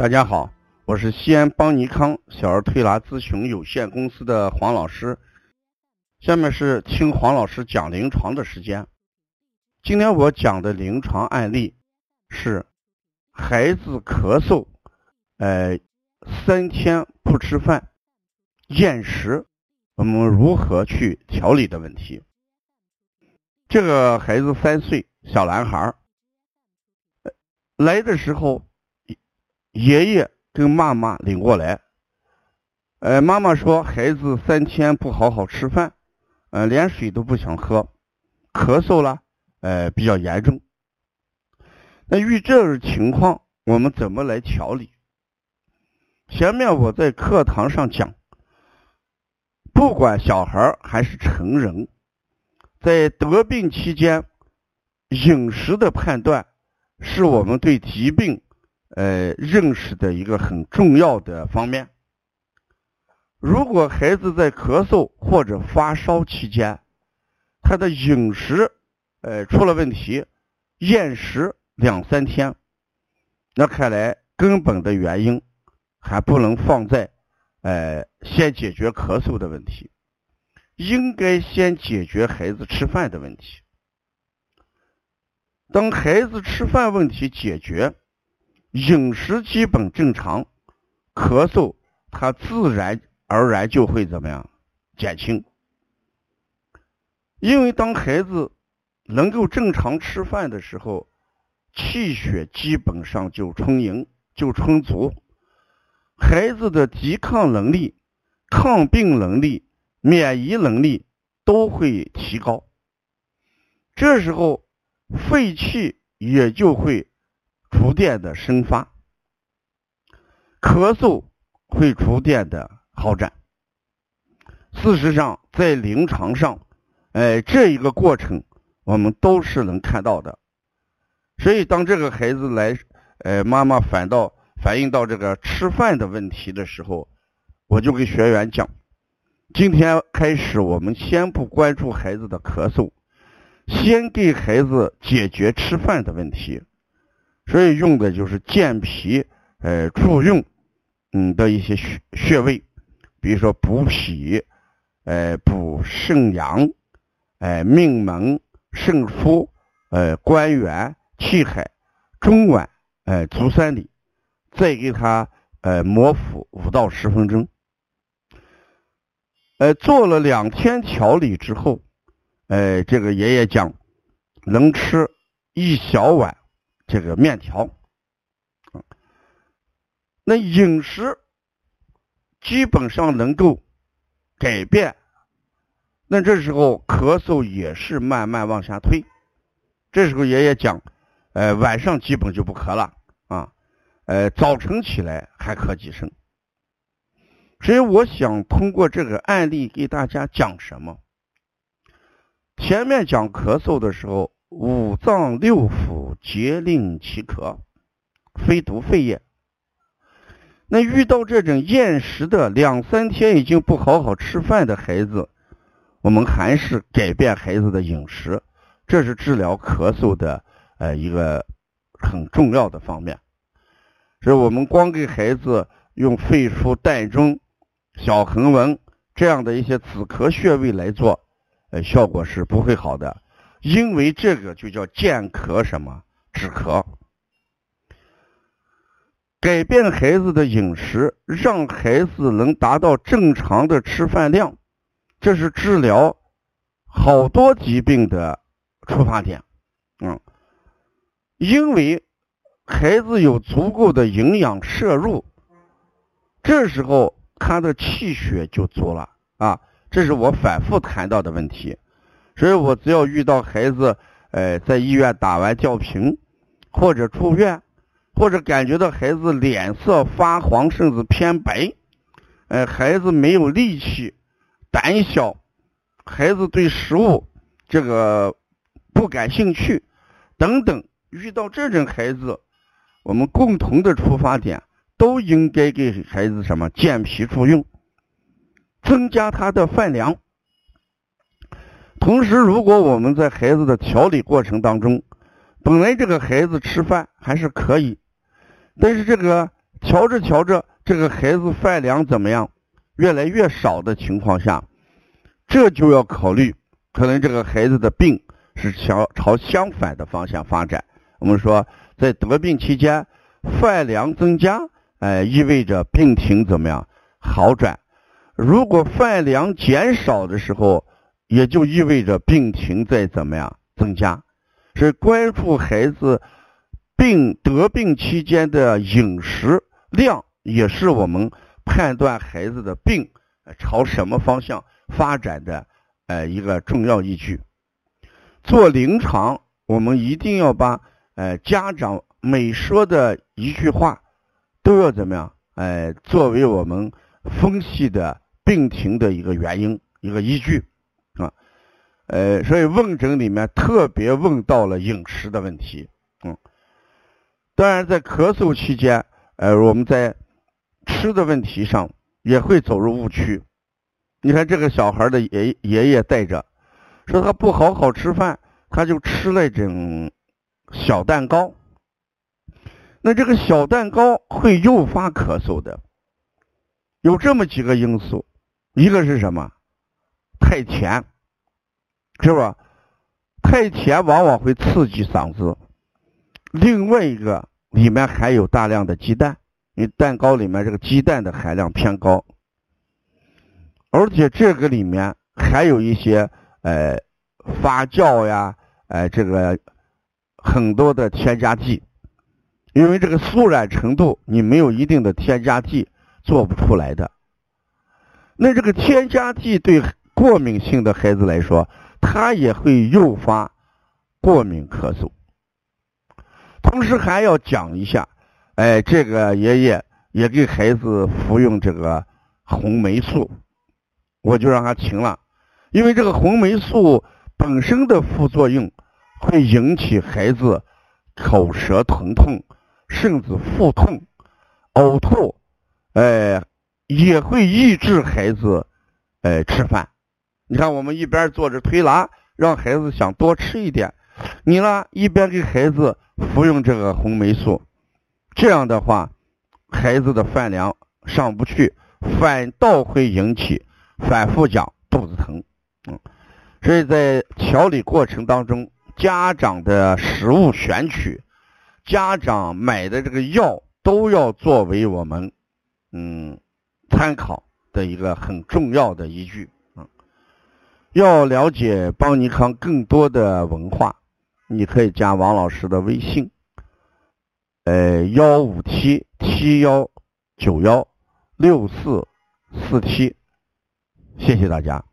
大家好，我是西安邦尼康小儿推拿咨询有限公司的黄老师。下面是听黄老师讲临床的时间。今天我讲的临床案例是孩子咳嗽，呃，三天不吃饭，厌食，我们如何去调理的问题。这个孩子三岁，小男孩儿来的时候，爷爷跟妈妈领过来。呃，妈妈说孩子三天不好好吃饭，呃，连水都不想喝，咳嗽了，呃，比较严重。那遇这种情况，我们怎么来调理？前面我在课堂上讲，不管小孩还是成人，在得病期间，饮食的判断。是我们对疾病，呃，认识的一个很重要的方面。如果孩子在咳嗽或者发烧期间，他的饮食，呃，出了问题，厌食两三天，那看来根本的原因还不能放在，呃，先解决咳嗽的问题，应该先解决孩子吃饭的问题。当孩子吃饭问题解决，饮食基本正常，咳嗽它自然而然就会怎么样减轻。因为当孩子能够正常吃饭的时候，气血基本上就充盈、就充足，孩子的抵抗能力、抗病能力、免疫能力都会提高。这时候。肺气也就会逐渐的生发，咳嗽会逐渐的好转。事实上，在临床上，哎，这一个过程我们都是能看到的。所以，当这个孩子来，呃，妈妈反倒反映到这个吃饭的问题的时候，我就给学员讲：今天开始，我们先不关注孩子的咳嗽。先给孩子解决吃饭的问题，所以用的就是健脾、呃助运，嗯的一些穴穴位，比如说补脾、呃补肾阳、呃命门、肾腧、呃关元、气海、中脘、呃足三里，再给他呃摩腹五到十分钟，呃做了两天调理之后。哎，这个爷爷讲，能吃一小碗这个面条，那饮食基本上能够改变。那这时候咳嗽也是慢慢往下退。这时候爷爷讲，呃，晚上基本就不咳了啊，呃，早晨起来还咳几声。所以我想通过这个案例给大家讲什么？前面讲咳嗽的时候，五脏六腑皆令其咳，非独肺也。那遇到这种厌食的，两三天已经不好好吃饭的孩子，我们还是改变孩子的饮食，这是治疗咳嗽的呃一个很重要的方面。所以我们光给孩子用肺腧、膻中、小横纹这样的一些止咳穴位来做。呃，效果是不会好的，因为这个就叫健咳什么止咳，改变孩子的饮食，让孩子能达到正常的吃饭量，这是治疗好多疾病的出发点。嗯，因为孩子有足够的营养摄入，这时候他的气血就足了啊。这是我反复谈到的问题，所以我只要遇到孩子，呃，在医院打完吊瓶，或者住院，或者感觉到孩子脸色发黄甚至偏白，呃，孩子没有力气，胆小，孩子对食物这个不感兴趣，等等，遇到这种孩子，我们共同的出发点都应该给孩子什么健脾助运。增加他的饭量，同时，如果我们在孩子的调理过程当中，本来这个孩子吃饭还是可以，但是这个瞧着瞧着，这个孩子饭量怎么样，越来越少的情况下，这就要考虑，可能这个孩子的病是朝朝相反的方向发展。我们说，在得病期间，饭量增加，哎，意味着病情怎么样好转；如果饭量减少的时候，也就意味着病情在怎么样增加。是关注孩子病得病期间的饮食量，也是我们判断孩子的病朝什么方向发展的呃一个重要依据。做临床，我们一定要把呃家长每说的一句话都要怎么样？哎，作为我们分析的病情的一个原因、一个依据。呃，所以问诊里面特别问到了饮食的问题，嗯，当然在咳嗽期间，呃，我们在吃的问题上也会走入误区。你看这个小孩的爷爷爷带着，说他不好好吃饭，他就吃了种小蛋糕。那这个小蛋糕会诱发咳嗽的，有这么几个因素，一个是什么？太甜。是吧？太甜往往会刺激嗓子。另外一个里面含有大量的鸡蛋，因为蛋糕里面这个鸡蛋的含量偏高，而且这个里面还有一些呃发酵呀，呃这个很多的添加剂，因为这个酥软程度你没有一定的添加剂做不出来的。那这个添加剂对过敏性的孩子来说。它也会诱发过敏咳嗽，同时还要讲一下，哎，这个爷爷也给孩子服用这个红霉素，我就让他停了，因为这个红霉素本身的副作用会引起孩子口舌疼痛，甚至腹痛、呕吐，哎，也会抑制孩子哎吃饭。你看，我们一边做着推拿，让孩子想多吃一点，你呢一边给孩子服用这个红霉素，这样的话，孩子的饭量上不去，反倒会引起反复讲肚子疼。嗯，所以在调理过程当中，家长的食物选取，家长买的这个药都要作为我们嗯参考的一个很重要的依据。要了解邦尼康更多的文化，你可以加王老师的微信，呃，幺五七七幺九幺六四四七，谢谢大家。